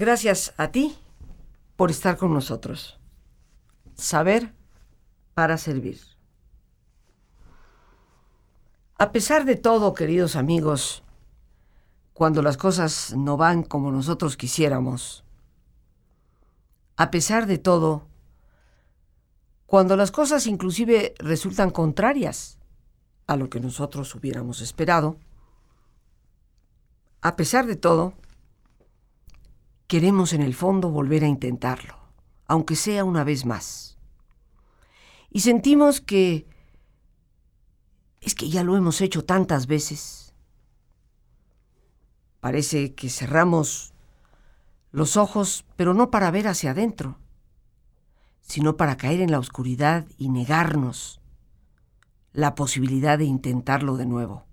Gracias a ti por estar con nosotros. Saber para servir. A pesar de todo, queridos amigos, cuando las cosas no van como nosotros quisiéramos, a pesar de todo, cuando las cosas inclusive resultan contrarias a lo que nosotros hubiéramos esperado, a pesar de todo, queremos en el fondo volver a intentarlo, aunque sea una vez más. Y sentimos que es que ya lo hemos hecho tantas veces. Parece que cerramos los ojos, pero no para ver hacia adentro, sino para caer en la oscuridad y negarnos la posibilidad de intentarlo de nuevo,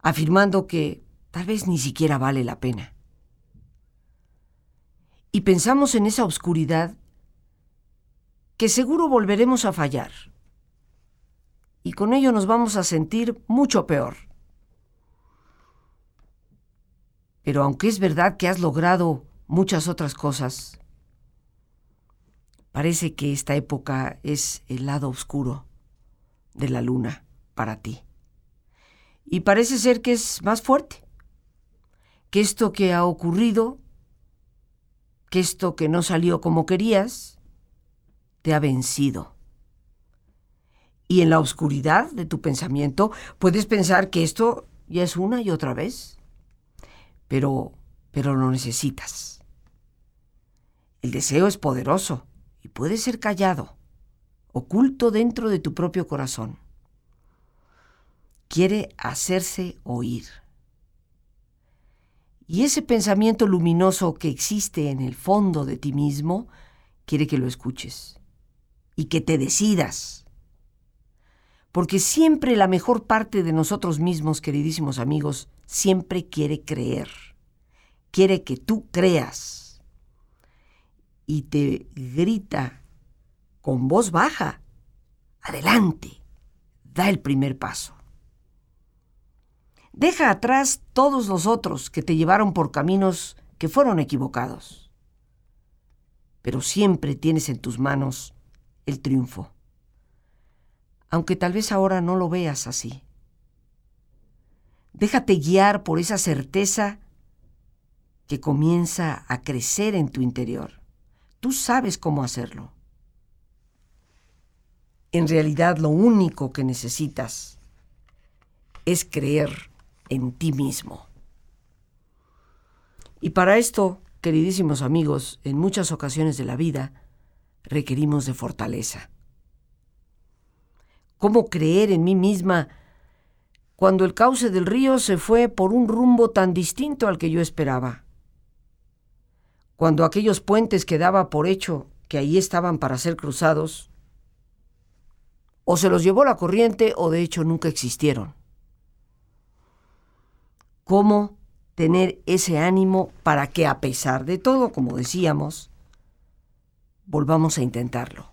afirmando que tal vez ni siquiera vale la pena. Y pensamos en esa oscuridad que seguro volveremos a fallar. Y con ello nos vamos a sentir mucho peor. Pero aunque es verdad que has logrado muchas otras cosas, parece que esta época es el lado oscuro de la luna para ti. Y parece ser que es más fuerte, que esto que ha ocurrido, que esto que no salió como querías, te ha vencido. Y en la oscuridad de tu pensamiento puedes pensar que esto ya es una y otra vez pero, pero lo necesitas. El deseo es poderoso y puede ser callado, oculto dentro de tu propio corazón. Quiere hacerse oír. Y ese pensamiento luminoso que existe en el fondo de ti mismo quiere que lo escuches y que te decidas. Porque siempre la mejor parte de nosotros mismos, queridísimos amigos, siempre quiere creer, quiere que tú creas y te grita con voz baja, adelante, da el primer paso. Deja atrás todos los otros que te llevaron por caminos que fueron equivocados. Pero siempre tienes en tus manos el triunfo, aunque tal vez ahora no lo veas así. Déjate guiar por esa certeza que comienza a crecer en tu interior. Tú sabes cómo hacerlo. En realidad lo único que necesitas es creer en ti mismo. Y para esto, queridísimos amigos, en muchas ocasiones de la vida requerimos de fortaleza. ¿Cómo creer en mí misma cuando el cauce del río se fue por un rumbo tan distinto al que yo esperaba. Cuando aquellos puentes que daba por hecho que ahí estaban para ser cruzados, o se los llevó la corriente o de hecho nunca existieron. ¿Cómo tener ese ánimo para que a pesar de todo, como decíamos, volvamos a intentarlo?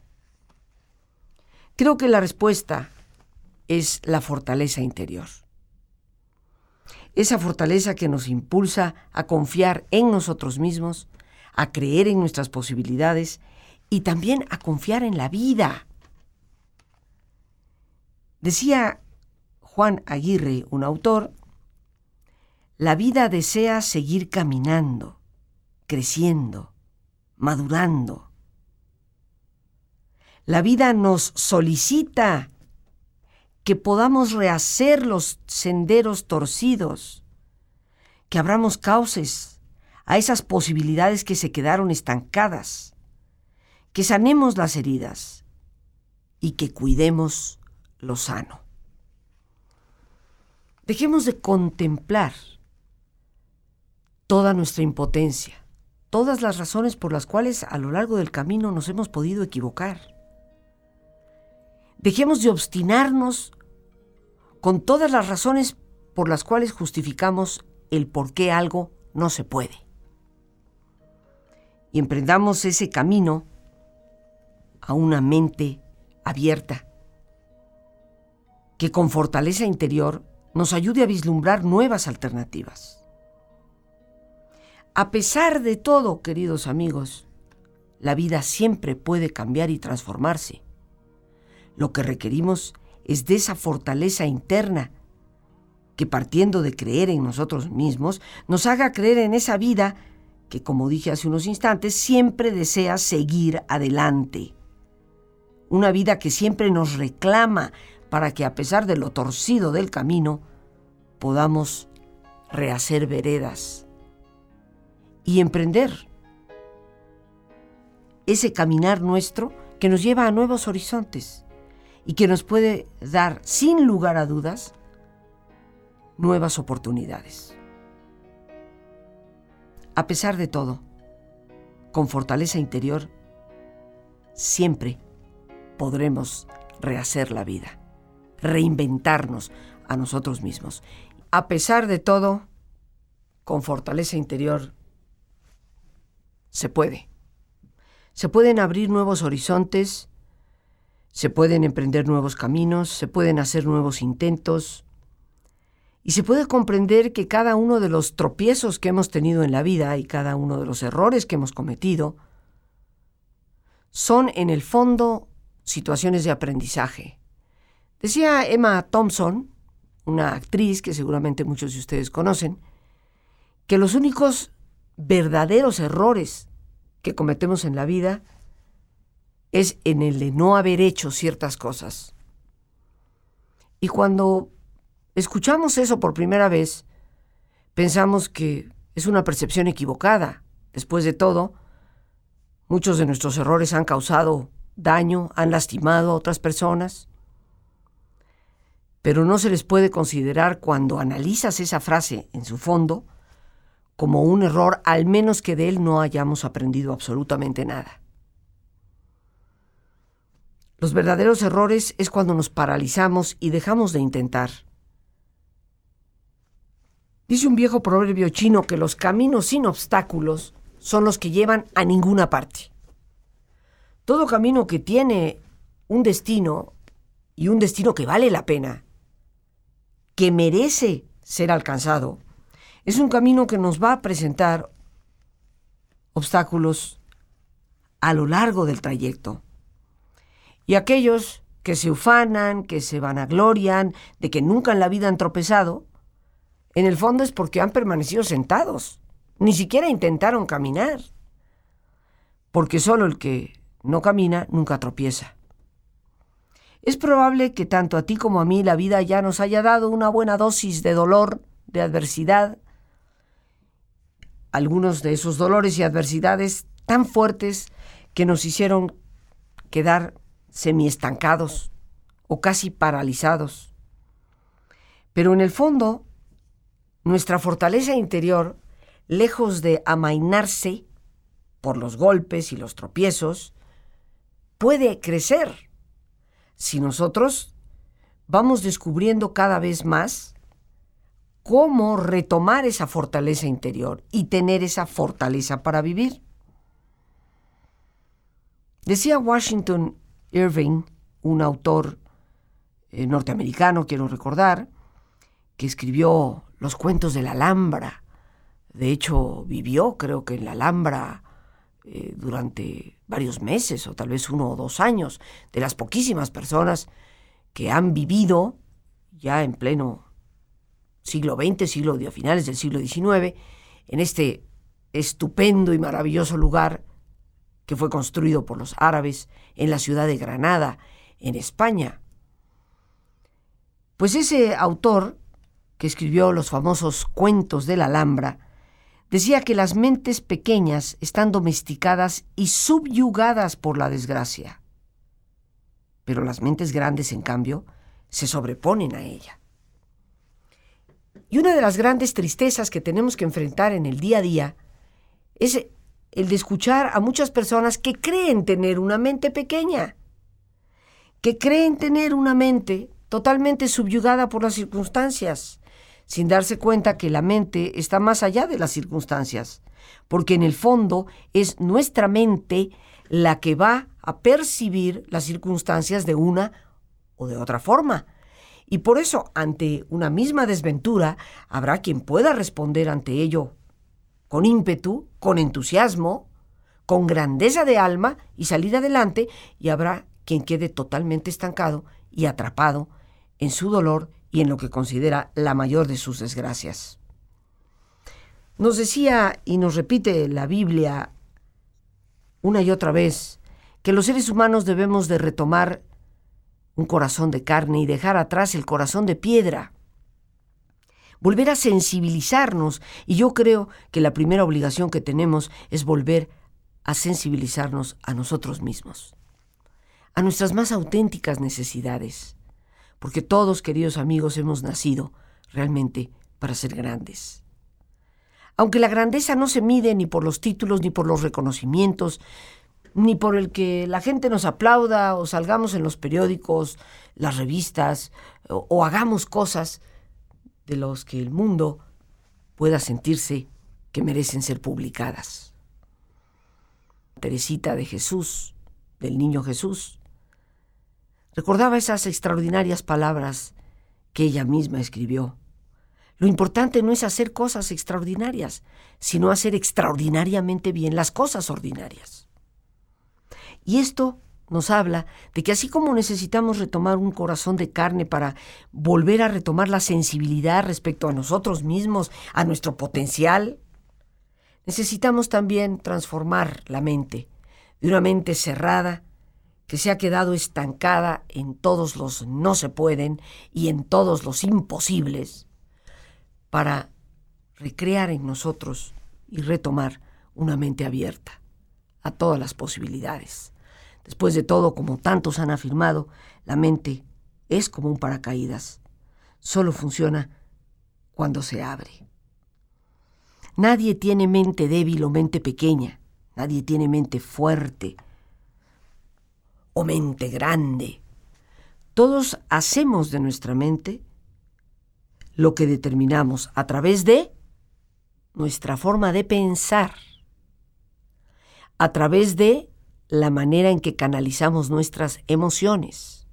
Creo que la respuesta es la fortaleza interior. Esa fortaleza que nos impulsa a confiar en nosotros mismos, a creer en nuestras posibilidades y también a confiar en la vida. Decía Juan Aguirre, un autor, la vida desea seguir caminando, creciendo, madurando. La vida nos solicita que podamos rehacer los senderos torcidos, que abramos cauces a esas posibilidades que se quedaron estancadas, que sanemos las heridas y que cuidemos lo sano. Dejemos de contemplar toda nuestra impotencia, todas las razones por las cuales a lo largo del camino nos hemos podido equivocar. Dejemos de obstinarnos con todas las razones por las cuales justificamos el por qué algo no se puede. Y emprendamos ese camino a una mente abierta, que con fortaleza interior nos ayude a vislumbrar nuevas alternativas. A pesar de todo, queridos amigos, la vida siempre puede cambiar y transformarse. Lo que requerimos es de esa fortaleza interna que partiendo de creer en nosotros mismos, nos haga creer en esa vida que, como dije hace unos instantes, siempre desea seguir adelante. Una vida que siempre nos reclama para que a pesar de lo torcido del camino, podamos rehacer veredas y emprender ese caminar nuestro que nos lleva a nuevos horizontes y que nos puede dar, sin lugar a dudas, nuevas oportunidades. A pesar de todo, con fortaleza interior, siempre podremos rehacer la vida, reinventarnos a nosotros mismos. A pesar de todo, con fortaleza interior, se puede. Se pueden abrir nuevos horizontes, se pueden emprender nuevos caminos, se pueden hacer nuevos intentos, y se puede comprender que cada uno de los tropiezos que hemos tenido en la vida y cada uno de los errores que hemos cometido son en el fondo situaciones de aprendizaje. Decía Emma Thompson, una actriz que seguramente muchos de ustedes conocen, que los únicos verdaderos errores que cometemos en la vida es en el de no haber hecho ciertas cosas. Y cuando escuchamos eso por primera vez, pensamos que es una percepción equivocada. Después de todo, muchos de nuestros errores han causado daño, han lastimado a otras personas. Pero no se les puede considerar cuando analizas esa frase en su fondo como un error, al menos que de él no hayamos aprendido absolutamente nada. Los verdaderos errores es cuando nos paralizamos y dejamos de intentar. Dice un viejo proverbio chino que los caminos sin obstáculos son los que llevan a ninguna parte. Todo camino que tiene un destino y un destino que vale la pena, que merece ser alcanzado, es un camino que nos va a presentar obstáculos a lo largo del trayecto. Y aquellos que se ufanan, que se vanaglorian de que nunca en la vida han tropezado, en el fondo es porque han permanecido sentados. Ni siquiera intentaron caminar. Porque solo el que no camina nunca tropieza. Es probable que tanto a ti como a mí la vida ya nos haya dado una buena dosis de dolor, de adversidad. Algunos de esos dolores y adversidades tan fuertes que nos hicieron quedar semiestancados o casi paralizados. Pero en el fondo, nuestra fortaleza interior, lejos de amainarse por los golpes y los tropiezos, puede crecer si nosotros vamos descubriendo cada vez más cómo retomar esa fortaleza interior y tener esa fortaleza para vivir. Decía Washington Irving, un autor eh, norteamericano, quiero recordar, que escribió los cuentos de la Alhambra. De hecho, vivió, creo que en la Alhambra eh, durante varios meses o tal vez uno o dos años, de las poquísimas personas que han vivido ya en pleno siglo XX, siglo de finales del siglo XIX, en este estupendo y maravilloso lugar que fue construido por los árabes en la ciudad de Granada, en España. Pues ese autor que escribió los famosos cuentos de la Alhambra, decía que las mentes pequeñas están domesticadas y subyugadas por la desgracia. Pero las mentes grandes, en cambio, se sobreponen a ella. Y una de las grandes tristezas que tenemos que enfrentar en el día a día es el de escuchar a muchas personas que creen tener una mente pequeña, que creen tener una mente totalmente subyugada por las circunstancias, sin darse cuenta que la mente está más allá de las circunstancias, porque en el fondo es nuestra mente la que va a percibir las circunstancias de una o de otra forma. Y por eso, ante una misma desventura, habrá quien pueda responder ante ello con ímpetu, con entusiasmo, con grandeza de alma y salir adelante, y habrá quien quede totalmente estancado y atrapado en su dolor y en lo que considera la mayor de sus desgracias. Nos decía y nos repite la Biblia una y otra vez que los seres humanos debemos de retomar un corazón de carne y dejar atrás el corazón de piedra. Volver a sensibilizarnos y yo creo que la primera obligación que tenemos es volver a sensibilizarnos a nosotros mismos, a nuestras más auténticas necesidades, porque todos, queridos amigos, hemos nacido realmente para ser grandes. Aunque la grandeza no se mide ni por los títulos, ni por los reconocimientos, ni por el que la gente nos aplauda o salgamos en los periódicos, las revistas o, hagamos cosas de los que el mundo pueda sentirse que merecen ser publicadas. Teresita de Jesús, del niño Jesús, recordaba esas extraordinarias palabras que ella misma escribió. Lo importante no es hacer cosas extraordinarias, sino hacer extraordinariamente bien las cosas ordinarias. Y esto nos habla de que así como necesitamos retomar un corazón de carne para volver a retomar la sensibilidad respecto a nosotros mismos, a nuestro potencial, necesitamos también transformar la mente de una mente cerrada que se ha quedado estancada en todos los no se pueden y en todos los imposibles, para recrear en nosotros y retomar una mente abierta a todas las posibilidades. Después de todo, como tantos han afirmado, la mente es como un paracaídas. Solo funciona cuando se abre. Nadie tiene mente débil o mente pequeña. Nadie tiene mente fuerte o mente grande. Todos hacemos de nuestra mente lo que determinamos a través de nuestra forma de pensar, a través de la manera en que canalizamos nuestras emociones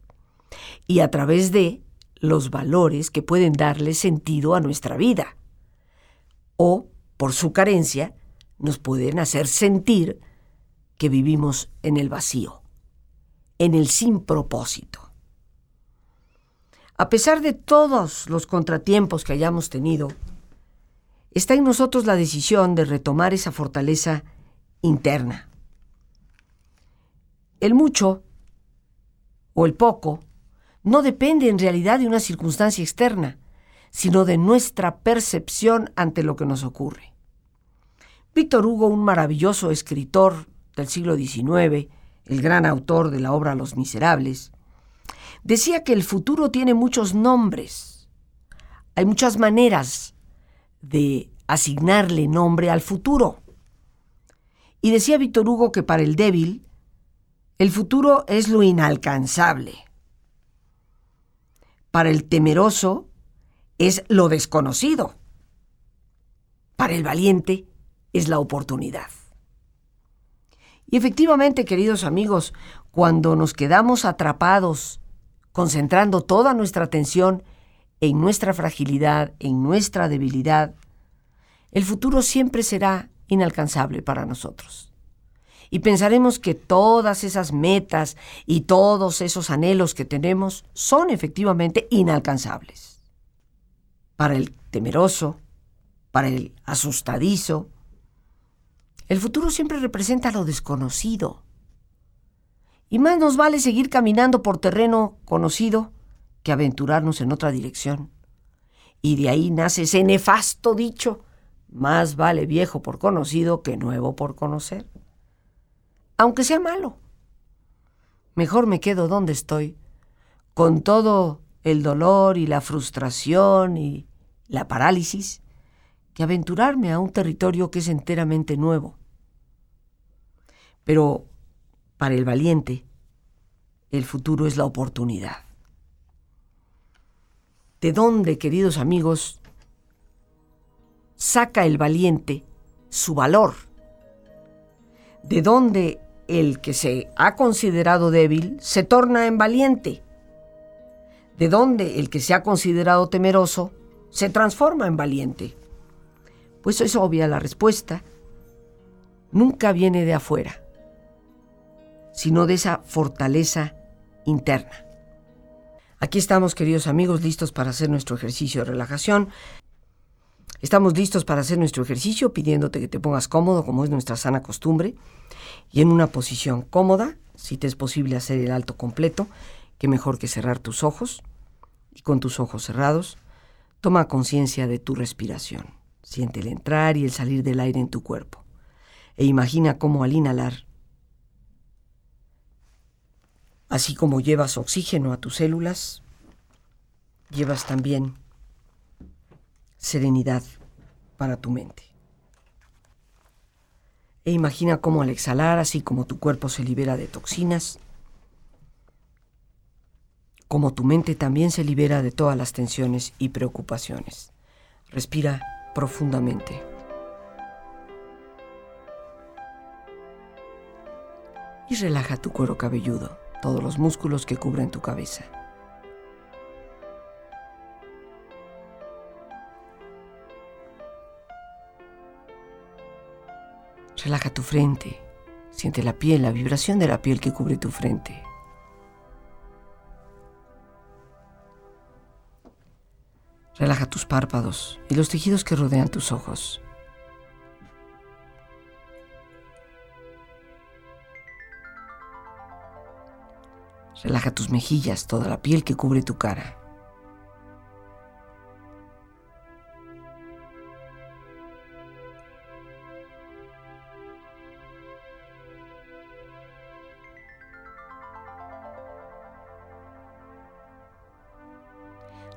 y a través de los valores que pueden darle sentido a nuestra vida o, por su carencia, nos pueden hacer sentir que vivimos en el vacío, en el sin propósito. A pesar de todos los contratiempos que hayamos tenido, está en nosotros la decisión de retomar esa fortaleza interna el mucho o el poco no depende en realidad de una circunstancia externa, sino de nuestra percepción ante lo que nos ocurre. Víctor Hugo, un maravilloso escritor del siglo XIX, el gran autor de la obra Los Miserables, decía que el futuro tiene muchos nombres. Hay muchas maneras de asignarle nombre al futuro. Y decía Víctor Hugo que para el débil el futuro es lo inalcanzable. Para el temeroso es lo desconocido. Para el valiente es la oportunidad. Y efectivamente, queridos amigos, cuando nos quedamos atrapados, concentrando toda nuestra atención en nuestra fragilidad, en nuestra debilidad, el futuro siempre será inalcanzable para nosotros y pensaremos que todas esas metas y todos esos anhelos que tenemos son efectivamente inalcanzables. Para el temeroso, para el asustadizo, el futuro siempre representa lo desconocido. Y más nos vale seguir caminando por terreno conocido que aventurarnos en otra dirección. Y de ahí nace ese nefasto dicho, más vale viejo por conocido que nuevo por conocer aunque sea malo. Mejor me quedo donde estoy, con todo el dolor y la frustración y la parálisis, que aventurarme a un territorio que es enteramente nuevo. Pero para el valiente, el futuro es la oportunidad. ¿De dónde, queridos amigos, saca el valiente su valor? ¿De dónde el que se ha considerado débil se torna en valiente, de donde el que se ha considerado temeroso se transforma en valiente. Pues es obvia la respuesta. Nunca viene de afuera, sino de esa fortaleza interna. Aquí estamos, queridos amigos, listos para hacer nuestro ejercicio de relajación. Estamos listos para hacer nuestro ejercicio pidiéndote que te pongas cómodo, como es nuestra sana costumbre, y en una posición cómoda, si te es posible hacer el alto completo, que mejor que cerrar tus ojos, y con tus ojos cerrados, toma conciencia de tu respiración. Siente el entrar y el salir del aire en tu cuerpo. E imagina cómo al inhalar, así como llevas oxígeno a tus células, llevas también serenidad para tu mente. E imagina cómo al exhalar, así como tu cuerpo se libera de toxinas, como tu mente también se libera de todas las tensiones y preocupaciones. Respira profundamente. Y relaja tu cuero cabelludo, todos los músculos que cubren tu cabeza. Relaja tu frente. Siente la piel, la vibración de la piel que cubre tu frente. Relaja tus párpados y los tejidos que rodean tus ojos. Relaja tus mejillas, toda la piel que cubre tu cara.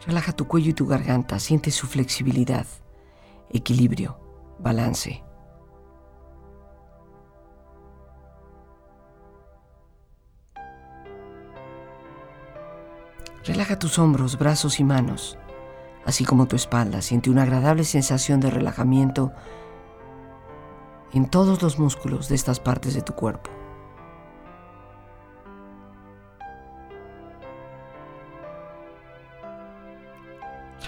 Relaja tu cuello y tu garganta, siente su flexibilidad, equilibrio, balance. Relaja tus hombros, brazos y manos, así como tu espalda. Siente una agradable sensación de relajamiento en todos los músculos de estas partes de tu cuerpo.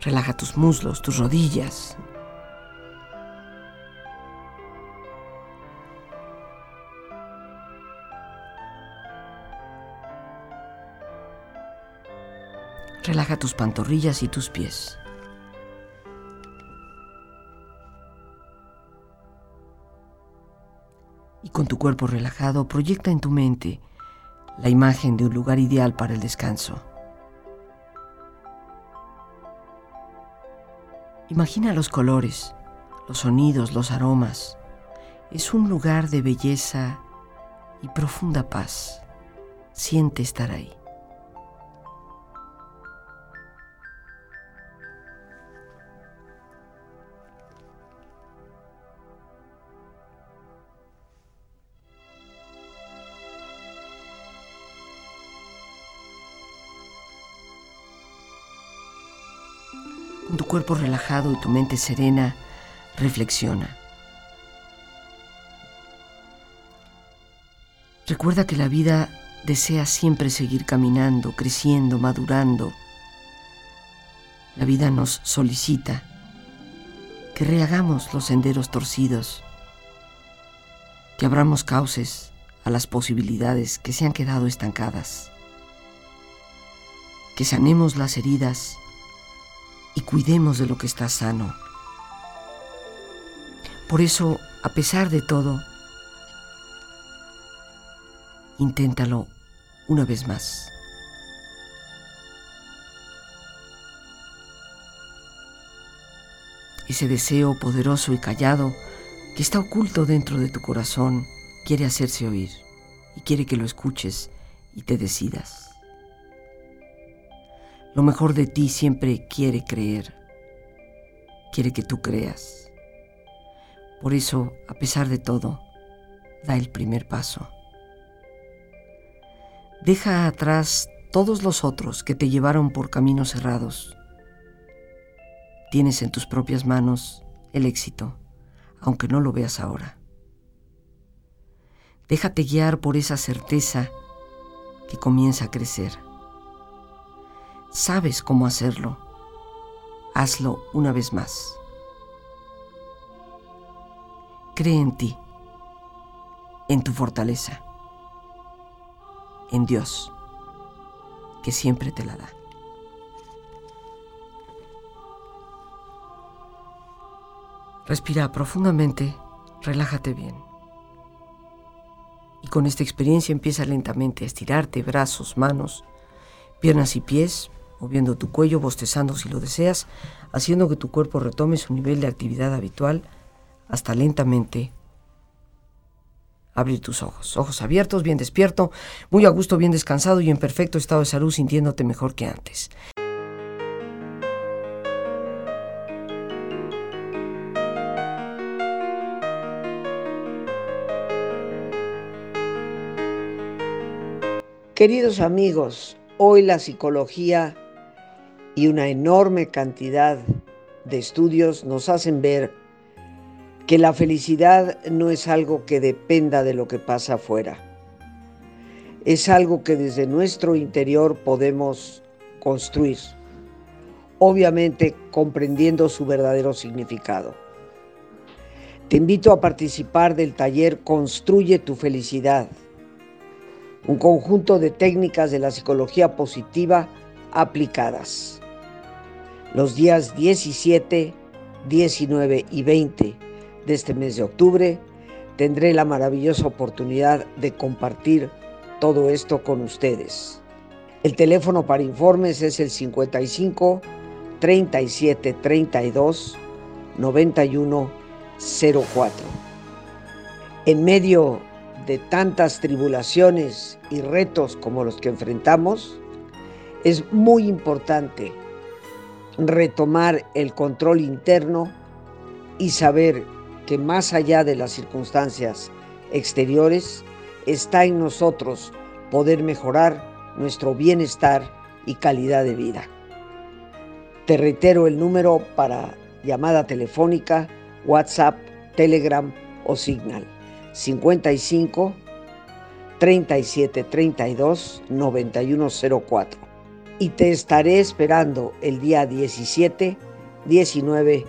Relaja tus muslos, tus rodillas. Relaja tus pantorrillas y tus pies. Y con tu cuerpo relajado proyecta en tu mente la imagen de un lugar ideal para el descanso. Imagina los colores, los sonidos, los aromas. Es un lugar de belleza y profunda paz. Siente estar ahí. Tu cuerpo relajado y tu mente serena, reflexiona. Recuerda que la vida desea siempre seguir caminando, creciendo, madurando. La vida nos solicita que rehagamos los senderos torcidos, que abramos cauces a las posibilidades que se han quedado estancadas, que sanemos las heridas y cuidemos de lo que está sano. Por eso, a pesar de todo, inténtalo una vez más. Ese deseo poderoso y callado que está oculto dentro de tu corazón quiere hacerse oír y quiere que lo escuches y te decidas. Lo mejor de ti siempre quiere creer, quiere que tú creas. Por eso, a pesar de todo, da el primer paso. Deja atrás todos los otros que te llevaron por caminos cerrados. Tienes en tus propias manos el éxito, aunque no lo veas ahora. Déjate guiar por esa certeza que comienza a crecer. Sabes cómo hacerlo. Hazlo una vez más. Cree en ti, en tu fortaleza, en Dios, que siempre te la da. Respira profundamente, relájate bien. Y con esta experiencia empieza lentamente a estirarte brazos, manos, piernas y pies, moviendo tu cuello, bostezando si lo deseas, haciendo que tu cuerpo retome su nivel de actividad habitual hasta lentamente abrir tus ojos. Ojos abiertos, bien despierto, muy a gusto, bien descansado y en perfecto estado de salud, sintiéndote mejor que antes. Queridos amigos, hoy la psicología y una enorme cantidad de estudios nos hacen ver que la felicidad no es algo que dependa de lo que pasa afuera. Es algo que desde nuestro interior podemos construir, obviamente comprendiendo su verdadero significado. Te invito a participar del taller Construye tu felicidad un conjunto de técnicas de la psicología positiva aplicadas. Los días 17, 19 y 20 de este mes de octubre tendré la maravillosa oportunidad de compartir todo esto con ustedes. El teléfono para informes es el 55 37 32 91 04. En medio de tantas tribulaciones y retos como los que enfrentamos, es muy importante retomar el control interno y saber que más allá de las circunstancias exteriores, está en nosotros poder mejorar nuestro bienestar y calidad de vida. Te reitero el número para llamada telefónica, WhatsApp, Telegram o Signal. 55 37 32 9104. Y te estaré esperando el día 17, 19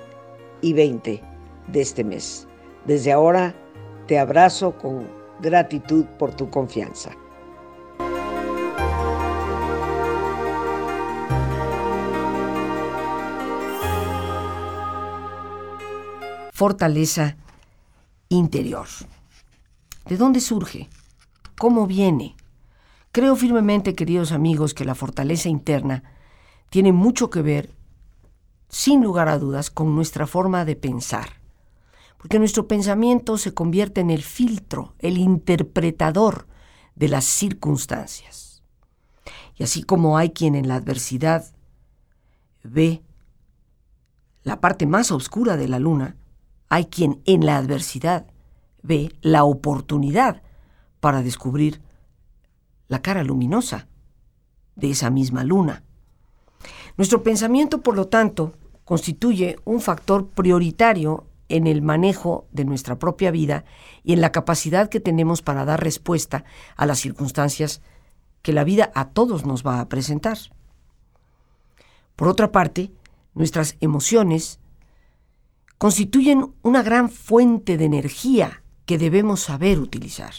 y 20 de este mes. Desde ahora te abrazo con gratitud por tu confianza. Fortaleza interior. ¿De dónde surge? ¿Cómo viene? Creo firmemente, queridos amigos, que la fortaleza interna tiene mucho que ver, sin lugar a dudas, con nuestra forma de pensar. Porque nuestro pensamiento se convierte en el filtro, el interpretador de las circunstancias. Y así como hay quien en la adversidad ve la parte más oscura de la luna, hay quien en la adversidad ve la oportunidad para descubrir la cara luminosa de esa misma luna. Nuestro pensamiento, por lo tanto, constituye un factor prioritario en el manejo de nuestra propia vida y en la capacidad que tenemos para dar respuesta a las circunstancias que la vida a todos nos va a presentar. Por otra parte, nuestras emociones constituyen una gran fuente de energía que debemos saber utilizar.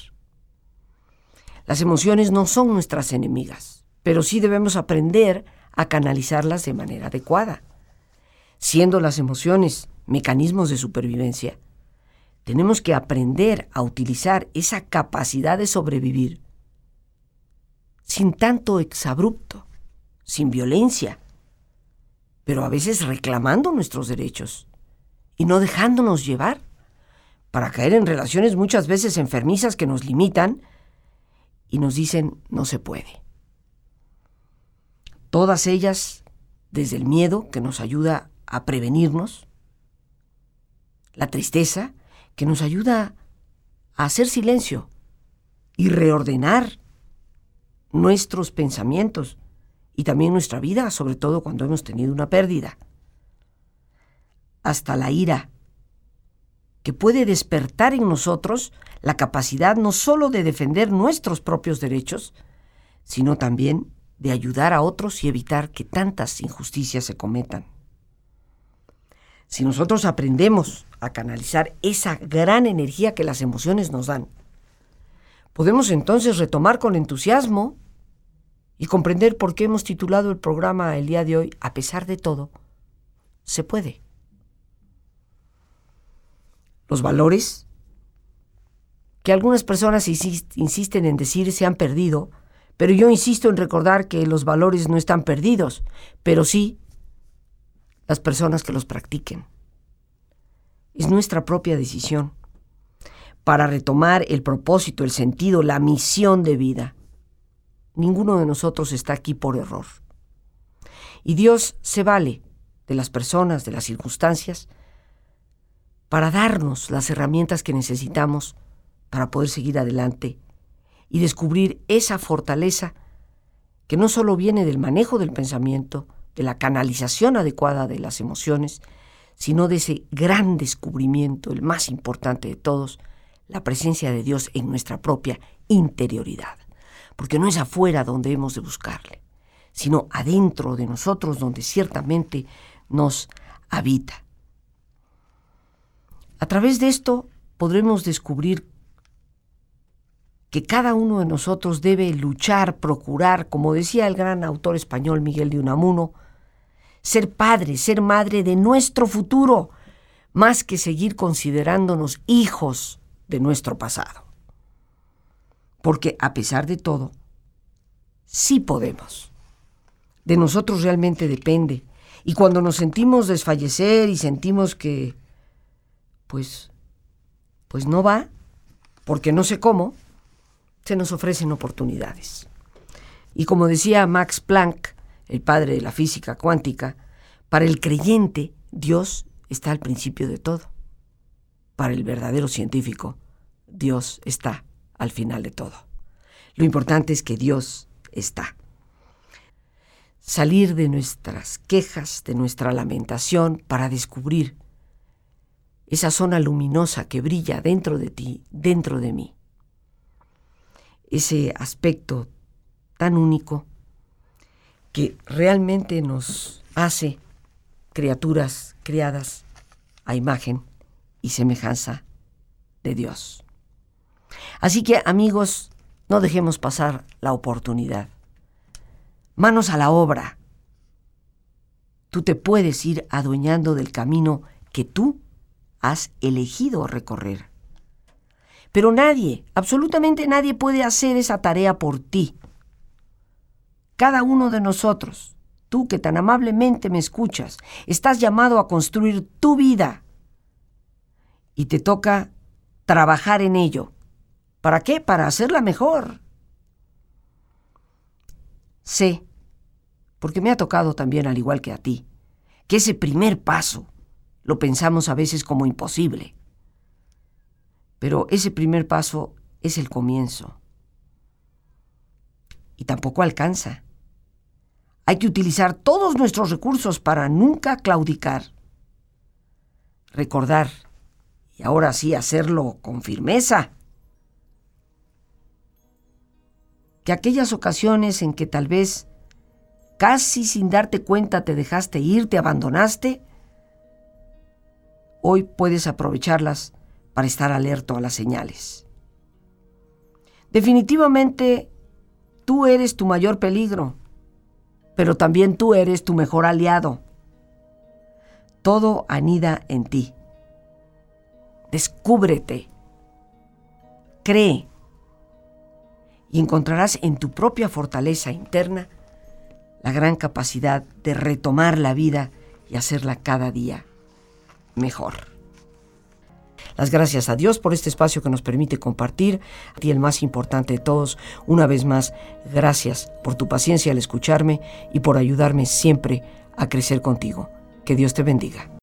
Las emociones no son nuestras enemigas, pero sí debemos aprender a canalizarlas de manera adecuada. Siendo las emociones mecanismos de supervivencia, tenemos que aprender a utilizar esa capacidad de sobrevivir sin tanto exabrupto, sin violencia, pero a veces reclamando nuestros derechos y no dejándonos llevar para caer en relaciones muchas veces enfermizas que nos limitan y nos dicen no se puede. Todas ellas desde el miedo, que nos ayuda a prevenirnos, la tristeza, que nos ayuda a hacer silencio y reordenar nuestros pensamientos y también nuestra vida, sobre todo cuando hemos tenido una pérdida. Hasta la ira, que puede despertar en nosotros la capacidad no solo de defender nuestros propios derechos, sino también de ayudar a otros y evitar que tantas injusticias se cometan. Si nosotros aprendemos a canalizar esa gran energía que las emociones nos dan, podemos entonces retomar con entusiasmo y comprender por qué hemos titulado el programa el día de hoy, a pesar de todo, se puede. Los valores que algunas personas insisten en decir se han perdido, pero yo insisto en recordar que los valores no están perdidos, pero sí las personas que los practiquen. Es nuestra propia decisión para retomar el propósito, el sentido, la misión de vida. Ninguno de nosotros está aquí por error. Y Dios se vale de las personas, de las circunstancias, para darnos las herramientas que necesitamos para poder seguir adelante y descubrir esa fortaleza que no solo viene del manejo del pensamiento, de la canalización adecuada de las emociones, sino de ese gran descubrimiento, el más importante de todos, la presencia de Dios en nuestra propia interioridad. Porque no es afuera donde hemos de buscarle, sino adentro de nosotros donde ciertamente nos habita. A través de esto podremos descubrir que cada uno de nosotros debe luchar, procurar, como decía el gran autor español Miguel de Unamuno, ser padre, ser madre de nuestro futuro, más que seguir considerándonos hijos de nuestro pasado. Porque a pesar de todo, sí podemos. De nosotros realmente depende. Y cuando nos sentimos desfallecer y sentimos que, pues, pues no va, porque no sé cómo, se nos ofrecen oportunidades. Y como decía Max Planck, el padre de la física cuántica, para el creyente Dios está al principio de todo. Para el verdadero científico, Dios está al final de todo. Lo importante es que Dios está. Salir de nuestras quejas, de nuestra lamentación, para descubrir esa zona luminosa que brilla dentro de ti, dentro de mí ese aspecto tan único que realmente nos hace criaturas criadas a imagen y semejanza de Dios. Así que amigos, no dejemos pasar la oportunidad. Manos a la obra. Tú te puedes ir adueñando del camino que tú has elegido recorrer. Pero nadie, absolutamente nadie puede hacer esa tarea por ti. Cada uno de nosotros, tú que tan amablemente me escuchas, estás llamado a construir tu vida. Y te toca trabajar en ello. ¿Para qué? Para hacerla mejor. Sé, porque me ha tocado también al igual que a ti, que ese primer paso lo pensamos a veces como imposible. Pero ese primer paso es el comienzo. Y tampoco alcanza. Hay que utilizar todos nuestros recursos para nunca claudicar. Recordar, y ahora sí hacerlo con firmeza, que aquellas ocasiones en que tal vez casi sin darte cuenta te dejaste ir, te abandonaste, hoy puedes aprovecharlas para estar alerto a las señales. Definitivamente, tú eres tu mayor peligro, pero también tú eres tu mejor aliado. Todo anida en ti. Descúbrete. Cree. Y encontrarás en tu propia fortaleza interna la gran capacidad de retomar la vida y hacerla cada día mejor. Las gracias a Dios por este espacio que nos permite compartir. Ti el más importante de todos, una vez más, gracias por tu paciencia al escucharme y por ayudarme siempre a crecer contigo. Que Dios te bendiga.